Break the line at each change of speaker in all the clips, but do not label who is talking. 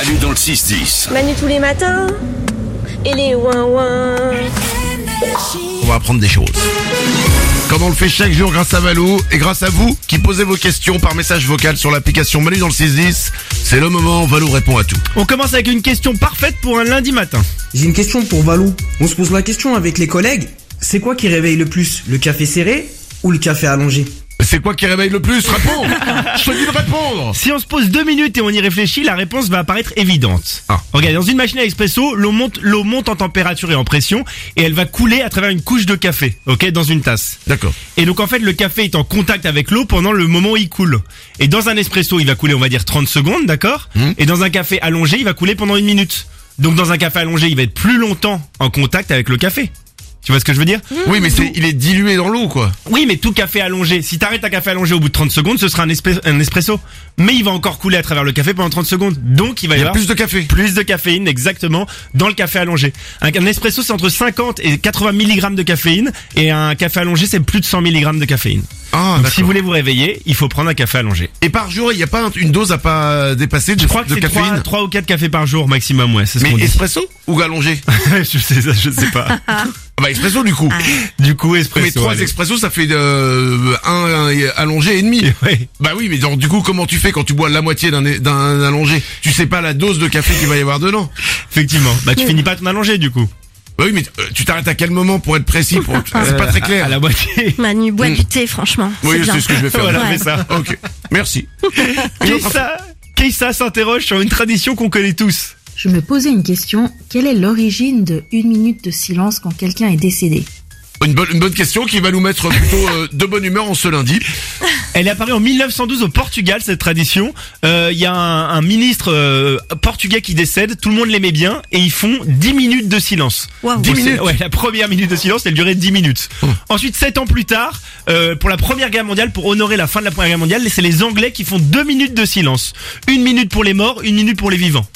Manu dans le 6-10.
Manu tous les matins et les ouin ouin.
On va apprendre des choses. Comme on le fait chaque jour grâce à Valou et grâce à vous qui posez vos questions par message vocal sur l'application Manu dans le 610, c'est le moment où Valou répond à tout.
On commence avec une question parfaite pour un lundi matin.
J'ai une question pour Valou. On se pose la question avec les collègues. C'est quoi qui réveille le plus Le café serré ou le café allongé?
C'est quoi qui réveille le plus? Réponds Je te dis de répondre
Si on se pose deux minutes et on y réfléchit, la réponse va apparaître évidente.
Ah.
Regarde, dans une machine à expresso, l'eau monte, l'eau monte en température et en pression et elle va couler à travers une couche de café, ok, dans une tasse.
D'accord.
Et donc en fait, le café est en contact avec l'eau pendant le moment où il coule. Et dans un espresso, il va couler, on va dire 30 secondes, d'accord?
Mhm.
Et dans un café allongé, il va couler pendant une minute. Donc dans un café allongé, il va être plus longtemps en contact avec le café. Tu vois ce que je veux dire
Oui mais c'est, il est dilué dans l'eau quoi.
Oui, mais tout café allongé, si t'arrêtes un café allongé au bout de 30 secondes, ce sera un, espre- un espresso. Mais il va encore couler à travers le café pendant 30 secondes. Donc il va y,
Il y a
avoir
plus de café.
plus de caféine exactement dans le café allongé. Un, un espresso c'est entre 50 et 80 mg de caféine et un café allongé c'est plus de 100 mg de caféine.
Ah
Donc
d'accord.
si vous voulez vous réveiller, il faut prendre un café allongé.
Et par jour, il n'y a pas un- une dose à pas dépasser de,
Je crois que
de
c'est
caféine
3, ou 4 cafés par jour maximum, ouais, c'est ce
Mais
qu'on dit.
espresso ou allongé
je sais ça, je sais pas.
Ah Bah espresso du coup.
du coup espresso.
mais trois
allez.
expressos ça fait euh, un, un allongé et demi.
Ouais.
Bah oui, mais donc, du coup, comment tu fais quand tu bois la moitié d'un d'un allongé? Tu sais pas la dose de café qu'il va y avoir dedans.
Effectivement. Bah tu finis pas ton allongé du coup.
Bah oui, mais euh, tu t'arrêtes à quel moment pour être précis pour... C'est pas très clair.
À la moitié.
Manu bois du thé franchement.
Oui,
c'est
ce que je vais faire.
Voilà,
Ouais.
fais ça.
Ok, merci.
Keissa, Keissa s'interroge sur une tradition qu'on connaît tous.
Je me posais une question, quelle est l'origine de une minute de silence quand quelqu'un est décédé?
Une bonne, une bonne question qui va nous mettre plutôt euh, de bonne humeur en ce lundi.
Elle est apparue en 1912 au Portugal, cette tradition. Euh, Il y a un, un ministre euh, portugais qui décède, tout le monde l'aimait bien, et ils font 10 minutes de silence.
Waouh.
10
10 minutes
Ouais, la première minute de silence, elle durait 10 minutes. Ensuite, 7 ans plus tard, euh, pour la Première Guerre mondiale, pour honorer la fin de la Première Guerre mondiale, c'est les Anglais qui font 2 minutes de silence. Une minute pour les morts, une minute pour les vivants.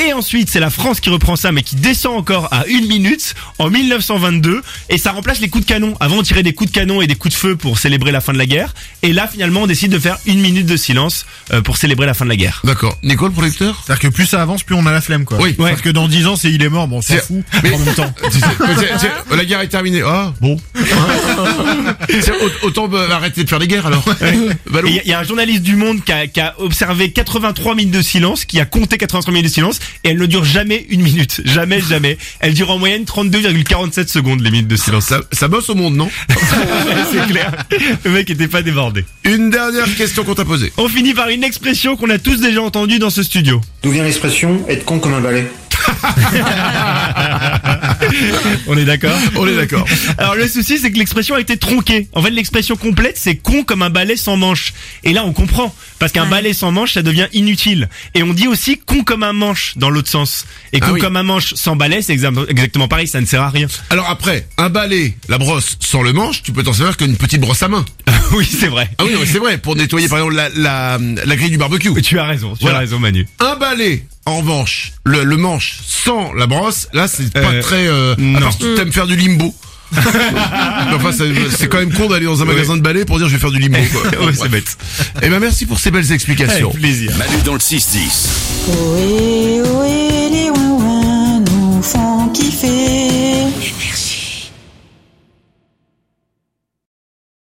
Et ensuite, c'est la France qui reprend ça, mais qui descend encore à une minute en 1922, et ça remplace les coups de canon. Avant, on tirait des coups de canon et des coups de feu pour célébrer la fin de la guerre, et là, finalement, on décide de faire une minute de silence euh, pour célébrer la fin de la guerre.
D'accord. Nicole, pour lecteur
C'est-à-dire que plus ça avance, plus on a la flemme, quoi.
Oui.
Parce que dans 10 ans, c'est il est mort, bon, on s'en
C'est-
fout.
mais-
En même temps.
Tu sais, c'est- La guerre est terminée. Ah, bon. Autant bah, arrêter de faire des guerres alors.
Et Il y, y a un journaliste du Monde qui a, qui a observé 83 minutes de silence, qui a compté 83 minutes de silence, et elle ne dure jamais une minute. Jamais, jamais. Elle dure en moyenne 32,47 secondes, les minutes de silence.
Ça, ça bosse au monde, non
c'est clair. Le mec était pas débordé.
Une dernière question qu'on t'a posée.
On finit par une expression qu'on a tous déjà entendue dans ce studio.
D'où vient l'expression être con comme un balai?
On est d'accord
On est d'accord.
Alors le souci c'est que l'expression a été tronquée. En fait l'expression complète c'est con comme un balai sans manche. Et là on comprend parce qu'un
Ouais.
balai sans manche ça devient inutile. Et on dit aussi con comme un manche dans l'autre sens. Et con
Ah oui.
comme un manche sans balai c'est exa- exactement pareil, ça ne sert à rien.
Alors après, un balai, la brosse sans le manche, tu peux t'en servir qu'une petite brosse à main.
oui c'est vrai.
Ah oui, non, mais c'est vrai, pour nettoyer par exemple la, la, la grille du barbecue.
Tu as raison, tu
Voilà.
as raison Manu.
Un balai, en revanche, le, le manche sans la brosse, là c'est pas
Euh,
très... Euh, à
non.
part si tu t'aimes faire du limbo. Enfin, c'est quand même con d'aller dans un magasin de balais pour dire je vais faire du limbo. Quoi.
Ouais, c'est bête.
Eh ben merci pour ces belles explications.
Avec plaisir.
Manu dans le 6-10.
Oui, oui.